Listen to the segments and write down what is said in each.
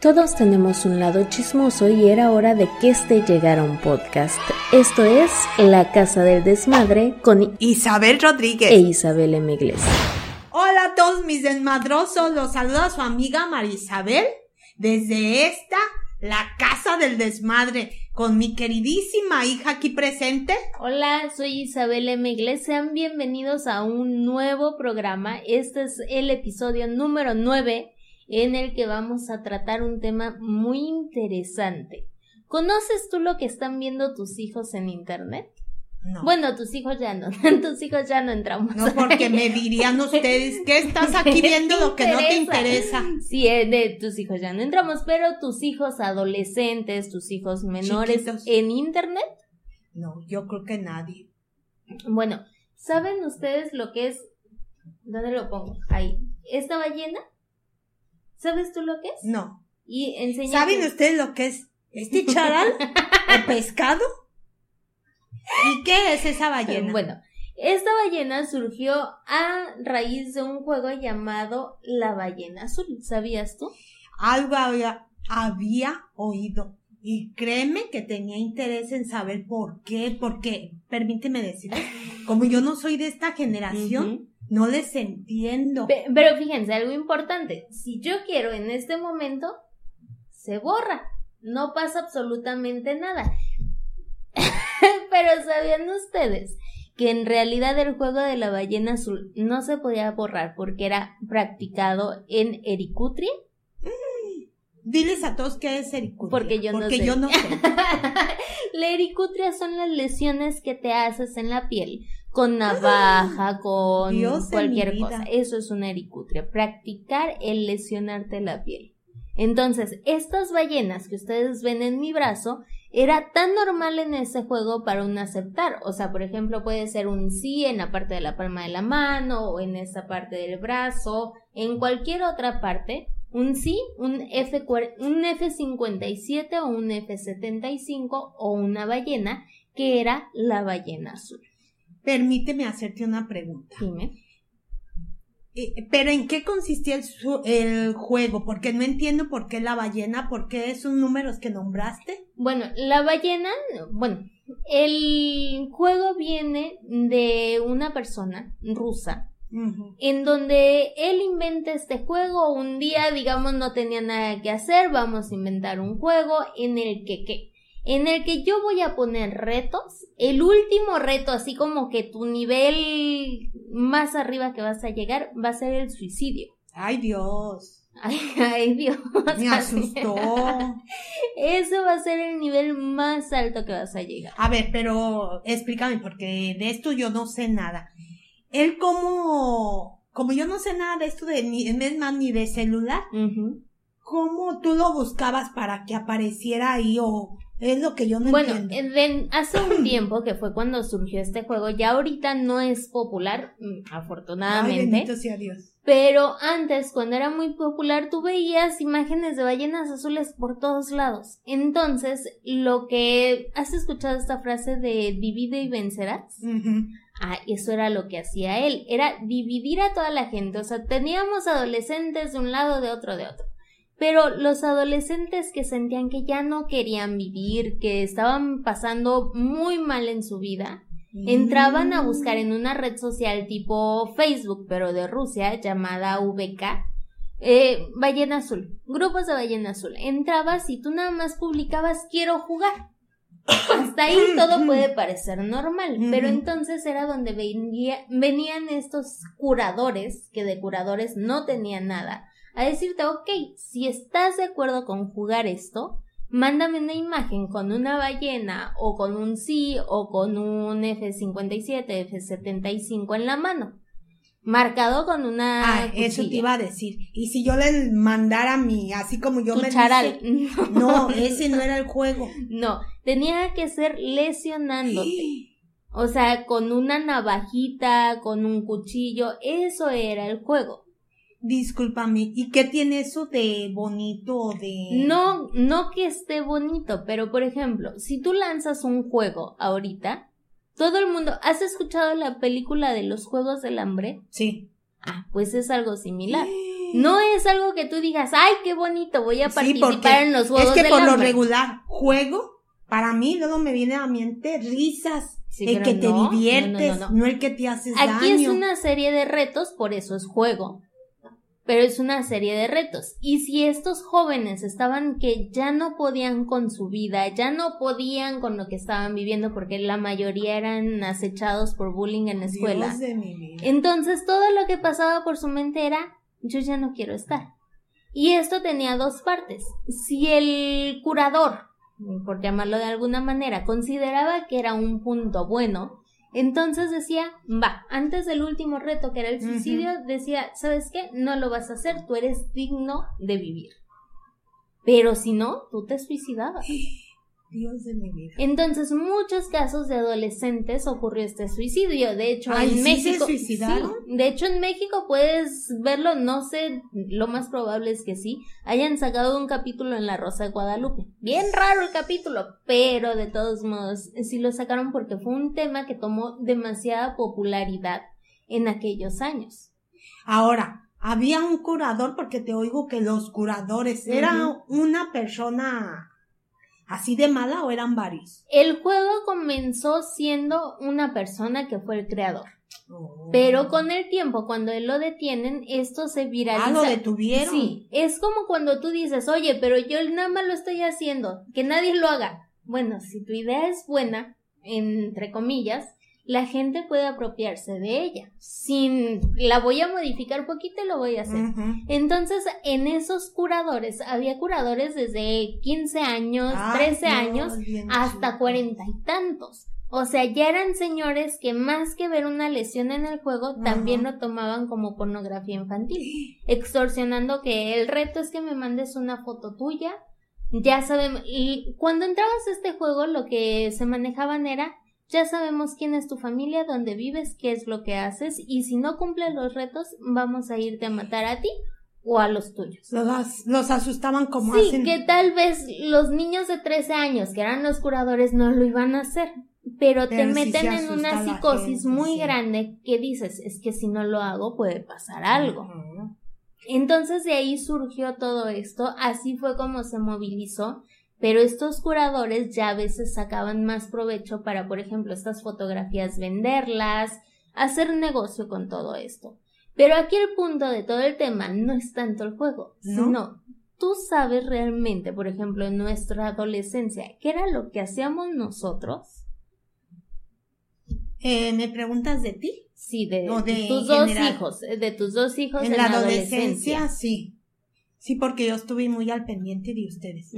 Todos tenemos un lado chismoso y era hora de que este llegara un podcast. Esto es La Casa del Desmadre con Isabel Rodríguez e Isabel M. Iglesias. Hola a todos mis desmadrosos, los saluda su amiga María Isabel desde esta, La Casa del Desmadre, con mi queridísima hija aquí presente. Hola, soy Isabel M. Iglesias, sean bienvenidos a un nuevo programa. Este es el episodio número 9 en el que vamos a tratar un tema muy interesante. ¿Conoces tú lo que están viendo tus hijos en internet? No. Bueno, tus hijos ya no, tus hijos ya no entramos. No, porque me dirían ustedes que estás aquí viendo lo que no te interesa. Sí, eh, de tus hijos ya no entramos, pero tus hijos adolescentes, tus hijos menores Chiquitos. en internet. No, yo creo que nadie. Bueno, ¿saben ustedes lo que es? ¿Dónde lo pongo? Ahí. ¿Esta ballena? ¿Sabes tú lo que es? No. Y enseña. ¿Saben ustedes lo que es este charal o pescado? ¿Y qué es esa ballena? Bueno, esta ballena surgió a raíz de un juego llamado La Ballena Azul. ¿Sabías tú? algo había, había oído. Y créeme que tenía interés en saber por qué, porque, permíteme decir, como yo no soy de esta generación, no les entiendo. Pe- Pero fíjense, algo importante. Si yo quiero en este momento, se borra. No pasa absolutamente nada. Pero ¿sabían ustedes que en realidad el juego de la ballena azul no se podía borrar porque era practicado en Ericutri? Diles a todos qué es ericutria. Porque yo no porque sé. yo no sé. la ericutria son las lesiones que te haces en la piel con navaja, con Dios cualquier cosa. Eso es una ericutria, practicar el lesionarte la piel. Entonces, estas ballenas que ustedes ven en mi brazo era tan normal en ese juego para un aceptar. O sea, por ejemplo, puede ser un sí en la parte de la palma de la mano o en esa parte del brazo, en cualquier otra parte. Un sí, un, F, un F57 o un F75 o una ballena que era la ballena azul. Permíteme hacerte una pregunta. Dime. Eh, Pero ¿en qué consistía el, juego? Porque no entiendo por qué la ballena, por qué esos números que nombraste. Bueno, la ballena, bueno, el juego viene de una persona rusa en donde él inventa este juego, un día, digamos, no tenía nada que hacer, vamos a inventar un juego en el que, ¿qué? En el que yo voy a poner retos, el último reto, así como que tu nivel más arriba que vas a llegar, va a ser el suicidio. Ay, Dios. Ay, ay, Dios. Me asustó. Ese va a ser el nivel más alto que vas a llegar. A ver, pero explícame, porque de esto yo no sé nada. Él como, como yo no sé nada de esto de ni, más ni de celular. ¿cómo tú lo buscabas para que apareciera ahí o es lo que yo no Bueno, entiendo? de- hace un tiempo que fue cuando surgió este juego, ya ahorita no es popular, mm, Ay, afortunadamente, bendito sea Dios. pero antes, cuando era muy popular, tú veías imágenes de ballenas azules por todos lados. Entonces, lo que has escuchado esta frase de divide y vencerás, Ujú. Ah, eso era lo que hacía él, era dividir a toda la gente, o sea, teníamos adolescentes de un lado, de otro, de otro. Pero los adolescentes que sentían que ya no querían vivir, que estaban pasando muy mal en su vida, entraban a buscar en una red social tipo Facebook, pero de Rusia, llamada VK, eh, Ballena Azul, grupos de Ballena Azul. Entrabas y tú nada más publicabas quiero jugar. Hasta ahí todo puede parecer normal, pero entonces era donde venía- venían estos curadores, que de curadores no tenían nada, a decirte, ok, si estás de acuerdo con jugar esto, mándame una imagen con una ballena o con un sí o con un F57, F75 en la mano, marcado con una... Ah, eso te iba a decir. Y si yo le mandara mi, así como yo me dice- No, ese no era el juego. No, tenía que ser lesionándote. O sea, con una navajita, con un cuchillo, eso era el juego. Discúlpame, ¿y qué tiene eso de bonito o de...? No, no que esté bonito, pero por ejemplo, si tú lanzas un juego ahorita, todo el mundo, ¿has escuchado la película de los Juegos del Hambre? Sí. Ah, pues es algo similar. No es algo que tú digas, ay, qué bonito, voy a participar en los juegos. Es que por lo regular, juego, para mí luego me viene a la mente risas. el que te diviertes, no, el que te haces daño. Aquí es una serie de retos, por eso es juego pero es una serie de retos. Y si estos jóvenes estaban que ya no podían con su vida, ya no podían con lo que estaban viviendo porque la mayoría eran acechados por bullying en la escuela. Entonces todo lo que pasaba por su mente era yo ya no quiero estar. Y esto tenía dos partes. Si el curador, por llamarlo de alguna manera, consideraba que era un punto bueno, entonces decía, va, antes del último reto que era el suicidio, decía, ¿sabes qué? No lo vas a hacer, tú eres digno de vivir. Pero si no, tú te suicidabas. Dios de mi vida. Entonces, muchos casos de adolescentes ocurrió este suicidio. De hecho, en México. de hecho, en México puedes verlo, no sé, lo más probable es que sí. Hayan sacado un capítulo en La Rosa de Guadalupe. Bien raro el capítulo, pero de todos modos, sí lo sacaron porque fue un tema que tomó demasiada popularidad en aquellos años. Ahora, había un curador, porque te oigo que los curadores, era una persona así de mala o eran varios? El juego comenzó siendo una persona que fue el creador. Oh. Pero con el tiempo, cuando él lo detienen, esto se viraliza. Ah, lo detuvieron. Sí, es como cuando tú dices, oye, pero yo nada más lo estoy haciendo, que nadie lo haga. Bueno, si tu idea es buena, entre comillas, la gente puede apropiarse de ella. Sin la voy a modificar poquito lo voy a hacer. Entonces, en esos curadores, había curadores desde 15 años, 13 años, hasta cuarenta y tantos. O sea, ya eran señores que más que ver una lesión en el juego, también lo tomaban como pornografía infantil, extorsionando que el reto es que me mandes una foto tuya. Ya sabemos, y cuando entrabas a este juego, lo que se manejaban era ya sabemos quién es tu familia, dónde vives, qué es lo que haces y si no cumples los retos vamos a irte a matar a ti o a los tuyos. Los, los asustaban como sí, que tal vez los niños de 13 años que eran los curadores no lo iban a hacer, pero, te meten en una psicosis muy grande que dices, es que si no lo hago puede pasar algo. Entonces de ahí surgió todo esto, así fue como se movilizó pero estos curadores ya a veces sacaban más provecho para, por ejemplo, estas fotografías venderlas, hacer negocio con todo esto. Pero aquí el punto de todo el tema no es tanto el juego, sino tú sabes realmente, por ejemplo, en nuestra adolescencia, qué era lo que hacíamos nosotros. Eh, ¿Me preguntas de ti? Sí, de, tus dos hijos, de tus dos hijos en, la adolescencia. Sí, sí, porque yo estuve muy al pendiente de ustedes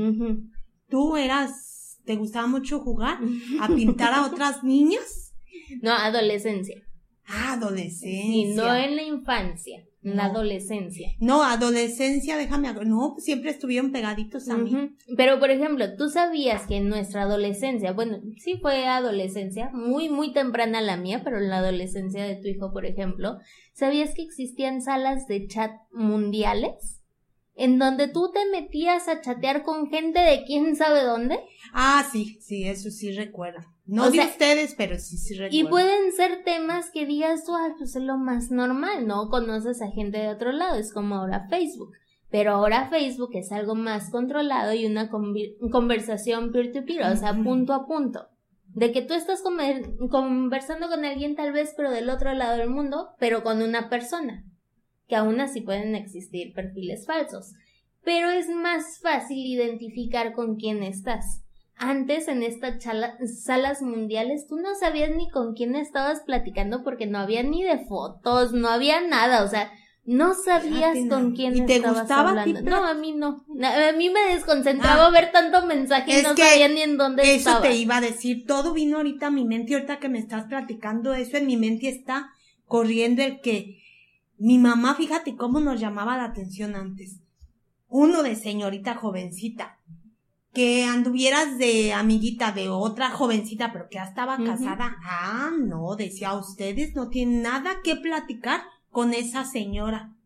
tú eras, te gustaba mucho jugar, a pintar a otras niñas. No, adolescencia. Ah, adolescencia. Sí, no en la infancia, en la adolescencia. No, adolescencia, déjame, no, siempre estuvieron pegaditos a mí. Pero, por ejemplo, tú sabías que en nuestra adolescencia, bueno, sí fue adolescencia, muy, muy temprana la mía, pero en la adolescencia de tu hijo, por ejemplo, ¿sabías que existían salas de chat mundiales? En donde tú te metías a chatear con gente de quién sabe dónde. Ah, sí, sí, eso sí recuerdo. No de ustedes, pero sí, sí recuerdo. Y pueden ser temas que digas tú, ah, pues es lo más normal, ¿no? Conoces a gente de otro lado, es como ahora Facebook. Pero ahora Facebook es algo más controlado y una conversación peer-to-peer, o sea, punto a punto. De que tú estás conversando con alguien tal vez, pero del otro lado del mundo, pero con una persona que aún así pueden existir perfiles falsos, pero es más fácil identificar con quién estás. Antes en estas salas mundiales tú no sabías ni con quién estabas platicando porque no había ni de fotos, no había nada, o sea, no sabías con quién ¿Y te estabas gustaba hablando. no, a mí no. A mí me desconcentraba ah, ver tanto mensaje y no sabía ni en dónde estaba. Eso te iba a decir, todo vino ahorita a mi mente, ahorita que me estás platicando eso, en mi mente está corriendo el que mi mamá, fíjate cómo nos llamaba la atención antes. Uno de señorita jovencita. Que anduvieras de amiguita de otra jovencita, pero que ya estaba casada. Ah, no, decía, ustedes no tienen nada que platicar con esa señora.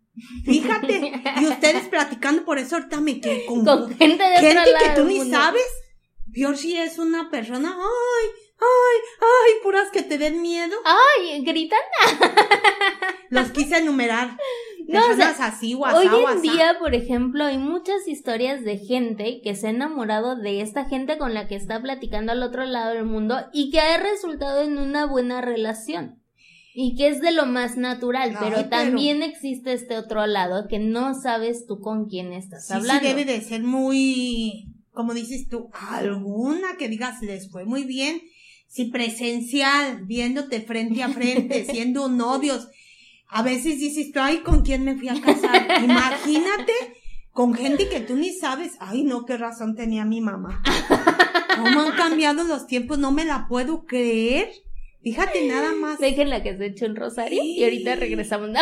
Fíjate, y ustedes platicando, por eso ahorita me quedé con, gente de gente que tú ni sabes. si es una persona, ay, ay, ay, puras que te den miedo. Ay, gritan. Los quise enumerar. personas así, WhatsApp, Hoy en día, por ejemplo, hay muchas historias de gente que se ha enamorado de esta gente con la que está platicando al otro lado del mundo y que ha resultado en una buena relación. Y que es de lo más natural, pero pero- también existe este otro lado que no sabes tú con quién estás Sí, hablando. sí debe de ser muy, como dices tú, alguna que digas les fue muy bien. Si presencial, viéndote frente a frente, siendo novios. A veces dices tú, ay, ¿con quién me fui a casar? Imagínate con gente que tú ni sabes. Ay, no, qué razón tenía mi mamá. ¿Cómo han cambiado los tiempos? No me la puedo creer. Fíjate nada más. Déjenla que se eche un rosario Sí. y ahorita regresamos.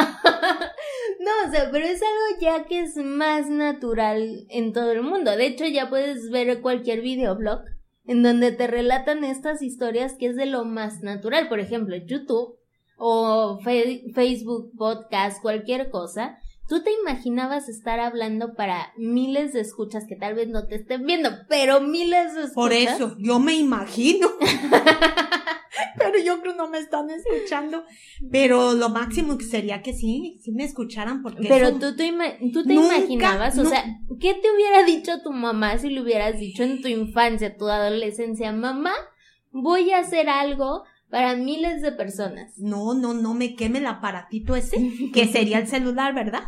No. no, o sea, pero es algo ya que es más natural en todo el mundo. De hecho, ya puedes ver cualquier videoblog en donde te relatan estas historias que es de lo más natural. Por ejemplo, YouTube o Fe- Facebook, podcast, cualquier cosa. Tú te imaginabas estar hablando para miles de escuchas que tal vez no te estén viendo, pero miles de escuchas. Por eso, yo me imagino. Pero yo creo no me están escuchando. Pero lo máximo que sería que sí, sí me escucharan porque Pero eso- tú te, ima- tú te Nunca, imaginabas, o sea, ¿qué te hubiera dicho tu mamá si le hubieras dicho en tu infancia, tu adolescencia, mamá, voy a hacer algo para miles de personas? no, no, no me queme el aparatito ese, que sería el celular, ¿verdad?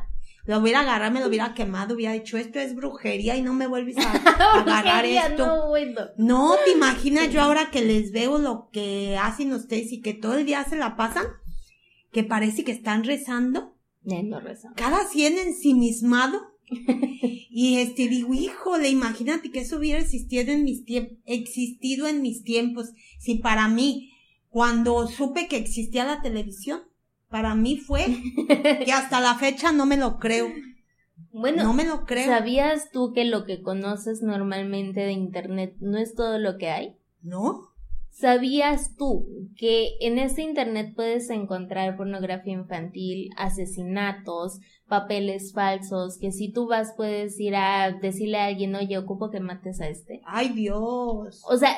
Lo hubiera agarrado, me lo hubiera quemado, hubiera dicho, esto es brujería y no me vuelves a agarrar esto. no, bueno. No, te imaginas yo ahora que les veo lo que hacen ustedes y que todo el día se la pasan, que parece que están rezando, Ya no rezo. cada cien ensimismado. Y este digo, híjole, imagínate que eso hubiera existido en mis tiempos, existido en mis tiempos. Si para mí, cuando supe que existía la televisión, para mí fue que hasta la fecha no me lo creo. Bueno, no me lo creo. ¿sabías tú que lo que conoces normalmente de Internet no es todo lo que hay? ¿No? ¿Sabías tú que en este internet puedes encontrar pornografía infantil, asesinatos, papeles falsos, que si tú vas puedes ir a decirle a alguien, oye, ocupo que mates a este? Ay, Dios. O sea,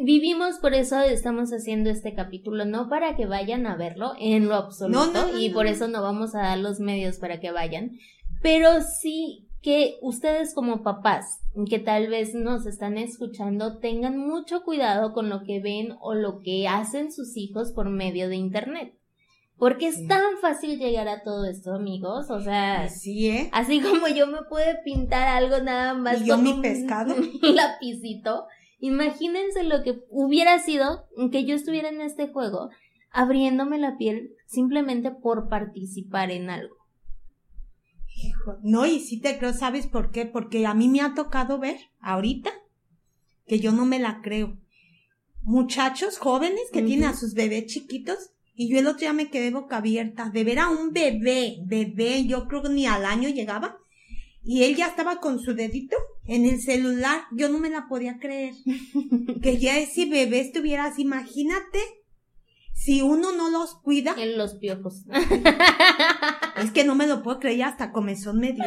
vivimos por eso estamos haciendo este capítulo, no para que vayan a verlo en lo absoluto, No, no, no, y por eso no vamos a dar los medios para que vayan, pero sí que ustedes como papás, que tal vez nos están escuchando, tengan mucho cuidado con lo que ven o lo que hacen sus hijos por medio de internet. Porque es tan fácil llegar a todo esto, amigos. O sea, Sí, ¿eh? Así como yo me pude pintar algo nada más Y yo con mi un pescado. lapicito. Imagínense lo que hubiera sido que yo estuviera en este juego abriéndome la piel simplemente por participar en algo. No, y sí te creo, ¿sabes por qué? Porque a mí me ha tocado ver ahorita que yo no me la creo. Muchachos jóvenes que tienen a sus bebés chiquitos y yo el otro día me quedé boca abierta de ver a un bebé, bebé, yo creo que ni al año llegaba y él ya estaba con su dedito en el celular, yo no me la podía creer. que ya ese bebé estuviera así, imagínate si uno no los cuida, En los piojos. es que no me lo puedo creer, hasta comezón me dio.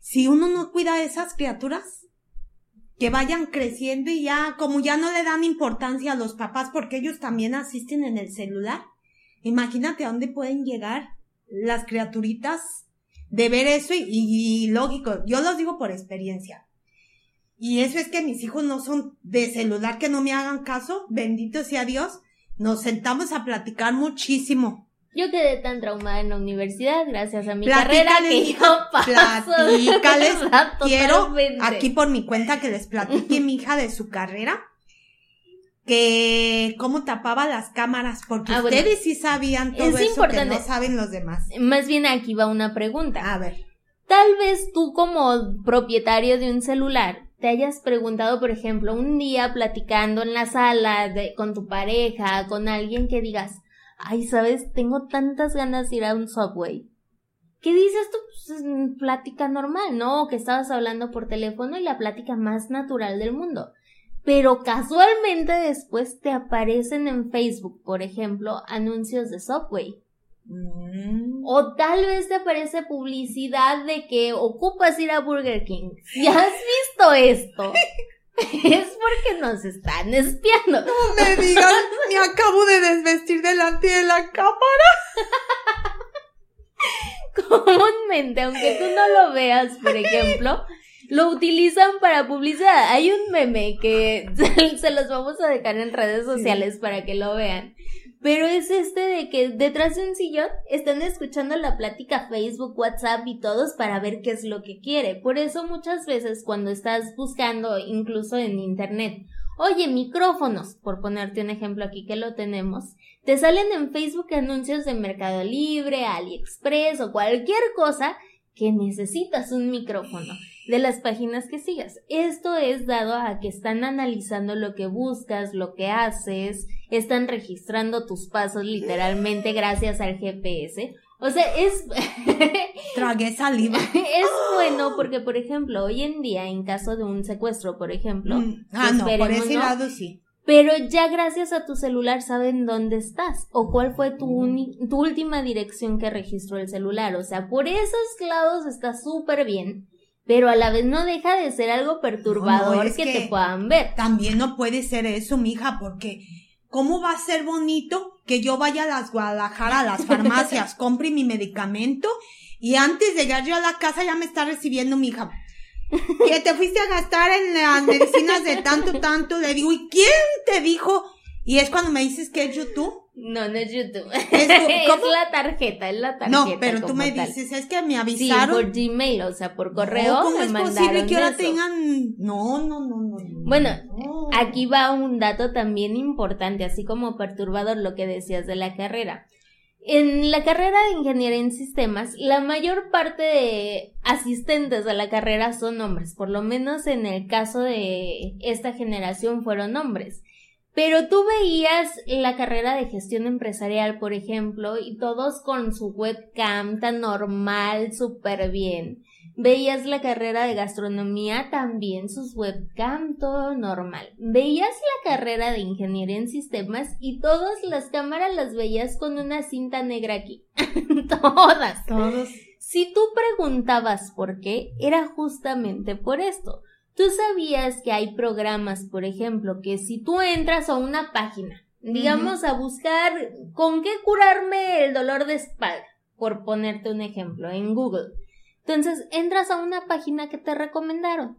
si uno no cuida a esas criaturas, que vayan creciendo y ya, como ya no le dan importancia a los papás porque ellos también asisten en el celular, imagínate a dónde pueden llegar las criaturitas de ver eso y, y lógico, yo los digo por experiencia. Y eso es que mis hijos no son de celular, que no me hagan caso, bendito sea Dios, nos sentamos a platicar muchísimo. Yo quedé tan traumada en la universidad gracias a mi Platícales, carrera que yo paso platícales. Quiero totalmente. aquí por mi cuenta que les platique mi hija de su carrera que cómo tapaba las cámaras porque Ah, bueno. ustedes sí sabían todo Es eso importante. que no saben los demás. Más bien aquí va una pregunta. A ver, Tal vez tú como propietario de un celular te hayas preguntado, por ejemplo, un día platicando en la sala de, con tu pareja, con alguien que digas, ay, sabes, tengo tantas ganas de ir a un subway. ¿Qué dices tú? Pues, es plática normal, ¿no? Que estabas hablando por teléfono y la plática más natural del mundo. Pero casualmente después te aparecen en Facebook, por ejemplo, anuncios de Subway. Mm, O tal vez te aparece publicidad de que ocupas ir a Burger King. Si has visto esto, es porque nos están espiando. no me digan, me acabo de desvestir delante de la cámara. comúnmente, aunque tú no lo veas, por ejemplo, lo utilizan para publicidad. Hay un meme que se los vamos a dejar en redes sociales para que lo vean. Pero es este de que detrás de un sillón están escuchando la plática Facebook, WhatsApp y todos para ver qué es lo que quiere. Por eso muchas veces cuando estás buscando incluso en internet, oye, micrófonos, por ponerte un ejemplo aquí que lo tenemos, te salen en Facebook anuncios de Mercado Libre, AliExpress o cualquier cosa que necesitas un micrófono de las páginas que sigas. Esto es dado a que están analizando lo que buscas, lo que haces, están registrando tus pasos literalmente gracias al GPS. O sea, es... Tragué saliva. es bueno porque, por ejemplo, hoy en día, en caso de un secuestro, por ejemplo... Mm, ah, no, por ese lado sí. Pero ya gracias a tu celular saben dónde estás o cuál fue tu, tu última dirección que registró el celular. O sea, por esos lados está súper bien pero a la vez no deja de ser algo perturbador que, te puedan ver. También no puede ser eso, mija, porque ¿cómo va a ser bonito que yo vaya a las Guadalajara, a las farmacias, compre mi medicamento y antes de llegar yo a la casa ya me está recibiendo mi hija? Que te fuiste a gastar en las medicinas de tanto, tanto. Le digo, ¿y quién te dijo? Y es cuando me dices que es YouTube. No, no es YouTube. Es, la tarjeta, es la tarjeta. No, pero tú me dices, es que me avisaron. Sí, por Gmail, o sea, por correo. ¿Cómo es posible que ahora tengan.? No, no, no, no. Bueno, aquí va un dato también importante, así como perturbador lo que decías de la carrera. En la carrera de ingeniería en sistemas, la mayor parte de asistentes a la carrera son hombres, por lo menos en el caso de esta generación fueron hombres. Pero tú veías la carrera de gestión empresarial, por ejemplo, y todos con su webcam tan normal, súper bien. Veías la carrera de gastronomía también, sus webcam, todo normal. Veías la carrera de ingeniería en sistemas y todas las cámaras las veías con una cinta negra aquí. todas. Todos. Si tú preguntabas por qué, era justamente por esto ¿Tú sabías que hay programas, por ejemplo, que si tú entras a una página, digamos a buscar con qué curarme el dolor de espalda, por ponerte un ejemplo, en Google. Entonces entras a una página que te recomendaron.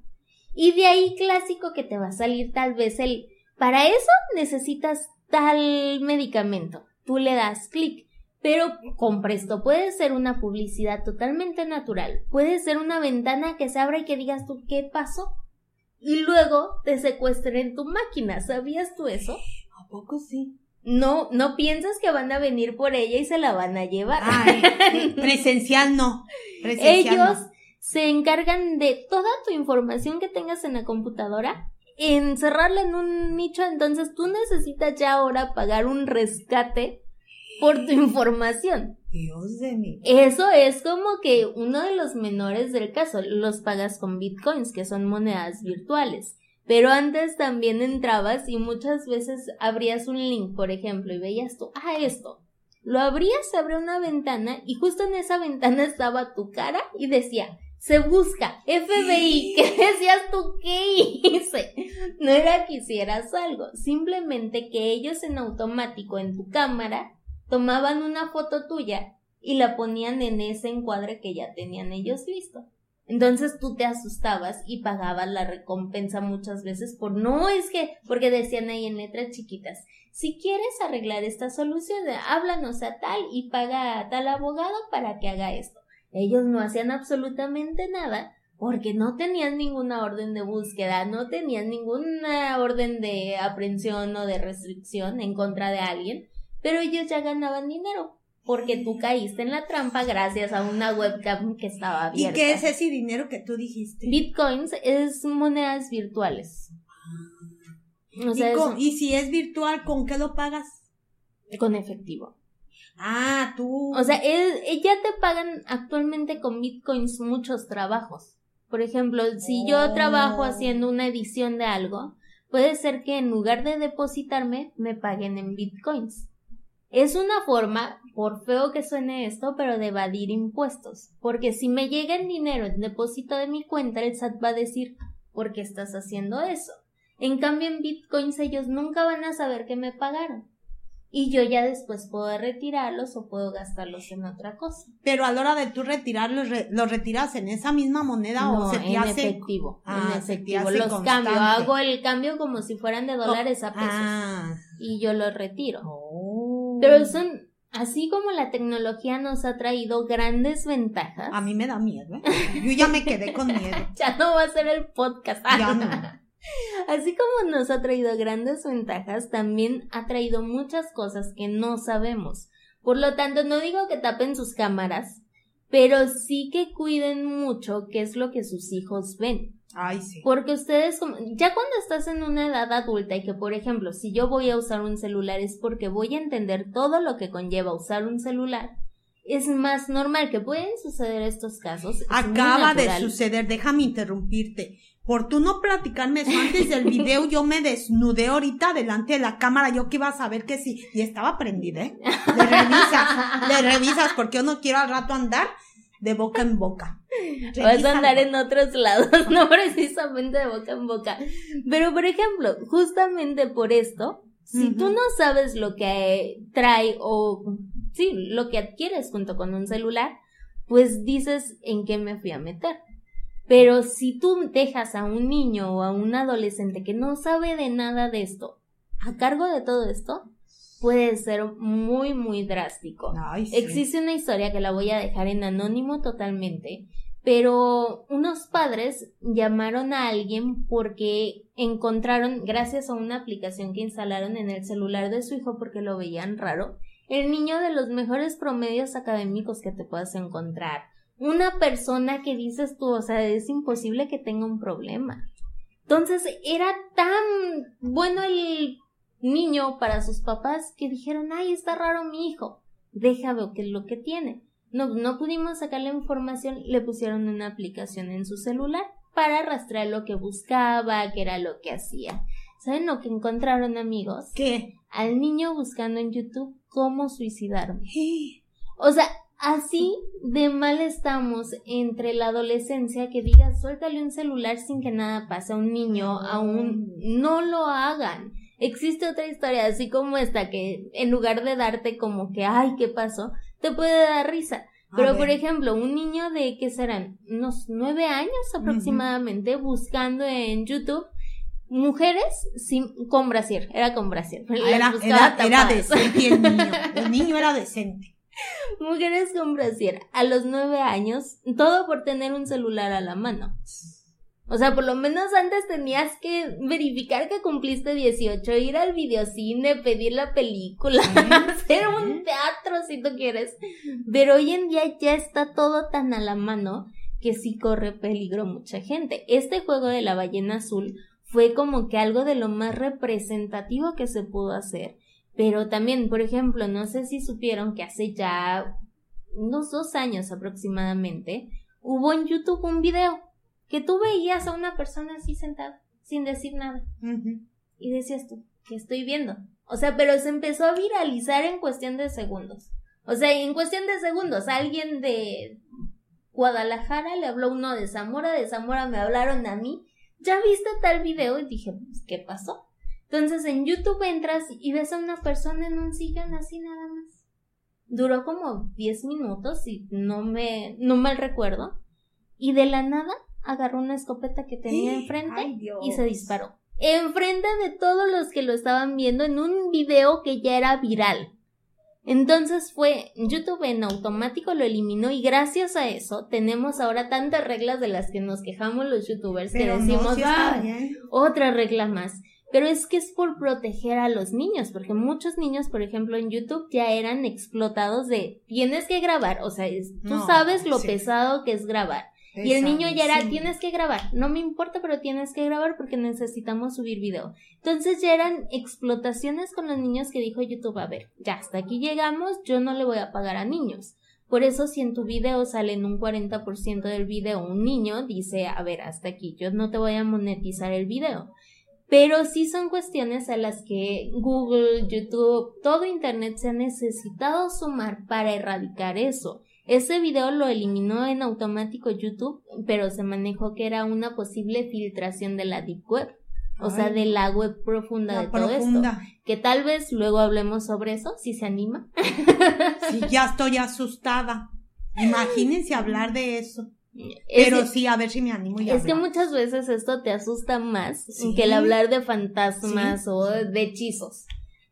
Y de ahí clásico que te va a salir tal vez el, para eso necesitas tal medicamento. Tú le das clic. Pero con Presto puede ser una publicidad totalmente natural. Puede ser una ventana que se abra y que digas tú, ¿qué pasó? y luego te secuestren tu máquina. ¿Sabías tú eso? ¿A poco sí? No, no piensas que van a venir por ella y se la van a llevar. presencial no. Ellos se encargan de toda tu información que tengas en la computadora, encerrarla en un nicho, entonces tú necesitas ya ahora pagar un rescate por tu información. Dios de mí. Eso es como que uno de los menores del caso. Los pagas con bitcoins, que son monedas virtuales. Pero antes también entrabas y muchas veces abrías un link, por ejemplo, y veías tú, ah, esto. Lo abrías, se abrió una ventana y justo en esa ventana estaba tu cara y decía, se busca FBI. ¿Qué decías tú? ¿Qué hice? No era que hicieras algo, simplemente que ellos en automático en tu cámara tomaban una foto tuya y la ponían en ese encuadre que ya tenían ellos listo. Entonces tú te asustabas y pagabas la recompensa muchas veces por no es que, porque decían ahí en letras chiquitas, si quieres arreglar esta solución, háblanos a tal y paga a tal abogado para que haga esto. Ellos no hacían absolutamente nada porque no tenían ninguna orden de búsqueda, no tenían ninguna orden de aprehensión o de restricción en contra de alguien, pero ellos ya ganaban dinero porque tú caíste en la trampa gracias a una webcam que estaba abierta. ¿Y qué es ese dinero que tú dijiste? Bitcoins es monedas virtuales. ¿Y, si es virtual, ¿con qué lo pagas? Con efectivo. Ah, tú. O sea, ya te pagan actualmente con bitcoins muchos trabajos. Por ejemplo, si yo trabajo oh. haciendo una edición de algo, puede ser que en lugar de depositarme, me paguen en bitcoins. Es una forma, por feo que suene esto, pero de evadir impuestos. Porque si me llega el dinero en depósito de mi cuenta, el SAT va a decir, ¿por qué estás haciendo eso? En cambio, en bitcoins ellos nunca van a saber que me pagaron. y yo ya después puedo retirarlos o puedo gastarlos en otra cosa. Pero a la hora de tú retirarlos, ¿los retiras en esa misma moneda o se te en hace? efectivo, en Ah, te efectivo. Los constante. cambio, hago el cambio como si fueran de dólares a pesos Ah. y yo los retiro. Oh. Pero son, así como la tecnología nos ha traído grandes ventajas, A mí me da miedo. ¿eh? Yo ya me quedé con miedo. ya no va a ser el podcast. Ya no. Así como nos ha traído grandes ventajas, también ha traído muchas cosas que no sabemos. Por lo tanto, no digo que tapen sus cámaras, pero sí que cuiden mucho qué es lo que sus hijos ven. Ay, sí. Porque ustedes, ya cuando estás en una edad adulta y que, por ejemplo, si yo voy a usar un celular es porque voy a entender todo lo que conlleva usar un celular, es más normal que pueden suceder estos casos. es Acaba de suceder, déjame interrumpirte. Por tú no platicarme eso antes del video, yo me desnudé ahorita delante de la cámara, yo que iba a saber que sí, y estaba prendida, ¿eh? Le revisas, le revisas, porque yo no quiero al rato andar de boca en boca. Vas a Revísalo. andar en otros lados, no precisamente de boca en boca. Pero, por ejemplo, justamente por esto, si tú no sabes lo que trae o, sí, lo que adquieres junto con un celular, pues dices en qué me fui a meter. Pero si tú dejas a un niño o a un adolescente que no sabe de nada de esto, a cargo de todo esto, puede ser muy, muy drástico. Ay, sí. Existe una historia que la voy a dejar en anónimo totalmente, pero unos padres llamaron a alguien porque encontraron, gracias a una aplicación que instalaron en el celular de su hijo porque lo veían raro, el niño de los mejores promedios académicos que te puedas encontrar. Una persona que dices tú, o sea, es imposible que tenga un problema. Entonces era tan bueno el niño para sus papás que dijeron, ay, está raro mi hijo, déjame qué es lo que tiene. No, no pudimos sacar la información, le pusieron una aplicación en su celular para rastrear lo que buscaba, qué era lo que hacía. ¿Saben lo que encontraron, amigos? ¿Qué? Al niño buscando en YouTube cómo suicidarme. O sea, así de mal estamos entre la adolescencia que digas suéltale un celular sin que nada pase a un niño, a un no lo hagan. Existe otra historia así como esta que en lugar de darte como que ay, ¿qué pasó? te puede dar risa. Pero por ejemplo, un niño de ¿qué serán? unos nueve años aproximadamente buscando en YouTube mujeres sin con brasier, era con brasier. Ah, Era, era, era decente el niño. El niño era decente. Mujeres con brasier a los nueve años, todo por tener un celular a la mano. O sea, por lo menos antes tenías que verificar que cumpliste 18, ir al videocine, pedir la película, hacer un teatro si tú quieres. Pero hoy en día ya está todo tan a la mano que sí corre peligro mucha gente. Este juego de la ballena azul fue como que algo de lo más representativo que se pudo hacer. Pero también, por ejemplo, no sé si supieron que hace ya unos dos años aproximadamente, hubo en YouTube un video que tú veías a una persona así sentada, sin decir nada. Y decías tú, ¿qué estoy viendo? O sea, pero se empezó a viralizar en cuestión de segundos. O sea, en cuestión de segundos, alguien de Guadalajara le habló uno de Zamora, de Zamora me hablaron a mí. ¿Ya viste tal video? Y dije, pues, ¿qué pasó? Entonces en YouTube entras y ves a una persona en un sillón así nada más. Duró como 10 minutos, y no me, no mal recuerdo. Y de la nada agarró una escopeta que tenía enfrente Ay, y se disparó. Enfrente de todos los que lo estaban viendo en un video que ya era viral. Entonces fue, YouTube en automático lo eliminó y gracias a eso tenemos ahora tantas reglas de las que nos quejamos los youtubers Pero que decimos, "Ah, otra regla más. Pero es que es por proteger a los niños, porque muchos niños, por ejemplo, en YouTube ya eran explotados de tienes que grabar, o sea, es- tú No, sabes lo sí. pesado que es grabar. Y el niño ya era, Sí. tienes que grabar, no me importa, pero tienes que grabar porque necesitamos subir video. Entonces ya eran explotaciones con los niños que dijo YouTube, a ver, ya hasta aquí llegamos, yo no le voy a pagar a niños. Por eso si en tu video sale en un 40% del video un niño, dice, a ver, hasta aquí, yo no te voy a monetizar el video. Pero sí son cuestiones a las que Google, YouTube, todo Internet se ha necesitado sumar para erradicar eso. Ese video lo eliminó en automático YouTube, pero se manejó que era una posible filtración de la Deep Web. o sea, de la web profunda de todo esto. Que tal vez luego hablemos sobre eso, si se anima. Sí, ya estoy asustada. Imagínense hablar de eso. Pero sí, a ver si me animo y Es que muchas veces esto te asusta más que el hablar de fantasmas o de hechizos.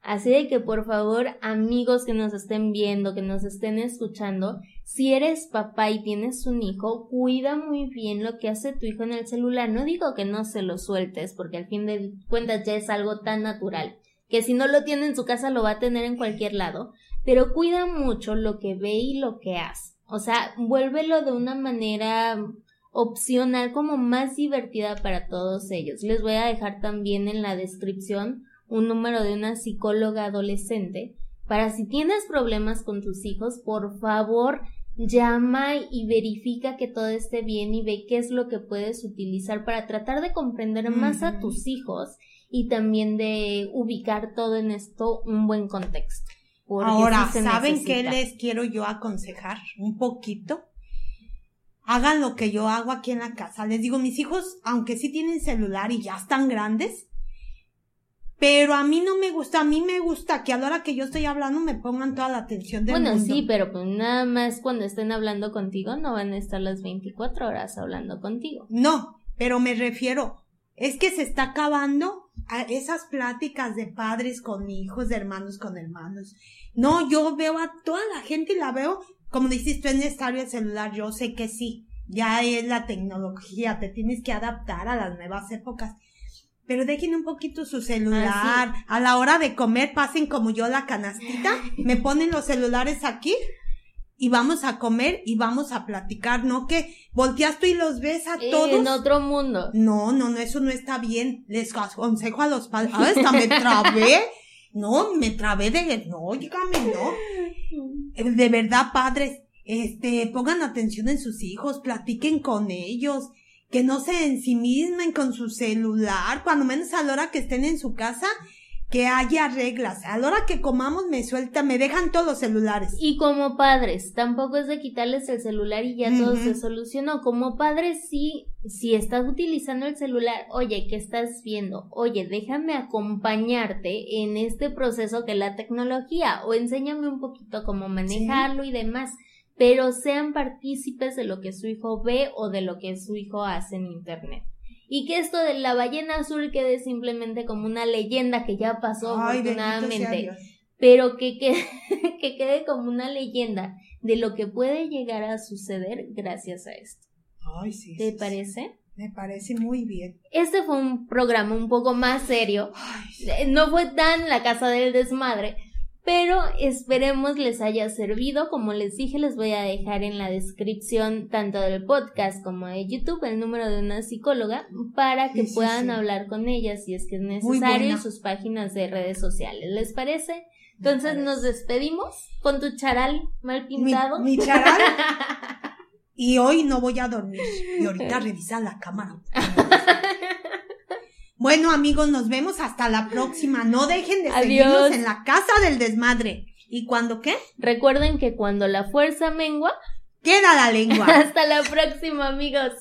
Así de que por favor, amigos que nos estén viendo, que nos estén escuchando, si eres papá y tienes un hijo, cuida muy bien lo que hace tu hijo en el celular. No digo que no se lo sueltes, porque al fin de cuentas ya es algo tan natural, que si no lo tiene en su casa lo va a tener en cualquier lado, pero cuida mucho lo que ve y lo que hace. O sea, vuélvelo de una manera opcional como más divertida para todos ellos. Les voy a dejar también en la descripción un número de una psicóloga adolescente para si tienes problemas con tus hijos, por favor, llama y verifica que todo esté bien y ve qué es lo que puedes utilizar para tratar de comprender más a tus hijos y también de ubicar todo en esto un buen contexto. Ahora, ¿saben qué les quiero yo aconsejar? Un poquito. Hagan lo que yo hago aquí en la casa. Les digo, mis hijos, aunque sí tienen celular y ya están grandes, pero a mí no me gusta, a mí me gusta que a la hora que yo estoy hablando me pongan toda la atención del bueno, mundo. sí, pero pues nada más cuando estén hablando contigo no van a estar las 24 horas hablando contigo. No, pero me refiero, es que se está acabando a esas pláticas de padres con hijos, de hermanos con hermanos. No, yo veo a toda la gente y la veo, como dices tú en estadio el celular, yo sé que sí, ya es la tecnología, te tienes que adaptar a las nuevas épocas. Pero dejen un poquito su celular. Ah, a la hora de comer, pasen como yo la canastita, me ponen los celulares aquí y vamos a comer y vamos a platicar, ¿no? Que volteas tú y los ves a todos. En otro mundo. No, no, no, eso no está bien. Les aconsejo a los padres. Ah, hasta me trabé. No, me trabé de, no, dígame, no. De verdad, padres, este, pongan atención en sus hijos, platiquen con ellos que no se ensimismen con su celular, cuando menos a la hora que estén en su casa, que haya reglas. A la hora que comamos me suelta, me dejan todos los celulares. Y como padres, tampoco es de quitarles el celular y ya todo se solucionó. Como padres sí, si estás utilizando el celular, oye, ¿qué estás viendo? Oye, déjame acompañarte en este proceso que la tecnología o enséñame un poquito cómo manejarlo y demás pero sean partícipes de lo que su hijo ve o de lo que su hijo hace en Internet. Y que esto de la ballena azul quede simplemente como una leyenda que ya pasó afortunadamente, pero que quede, que quede como una leyenda de lo que puede llegar a suceder gracias a esto. Ay, sí, ¿Te parece? Me parece muy bien. Este fue un programa un poco más serio. No fue tan la casa del desmadre, pero esperemos les haya servido. Como les dije, les voy a dejar en la descripción tanto del podcast como de YouTube el número de una psicóloga para que puedan hablar con ella si es que es necesario en sus páginas de redes sociales. ¿Les parece? Entonces nos despedimos con tu charal mal pintado. Mi, charal. y hoy no voy a dormir. Y ahorita revisar la cámara. Bueno, amigos, nos vemos hasta la próxima. No dejen de seguirnos en la casa del desmadre. ¿Y cuando qué? Recuerden que cuando la fuerza mengua, queda la lengua. hasta la próxima, amigos.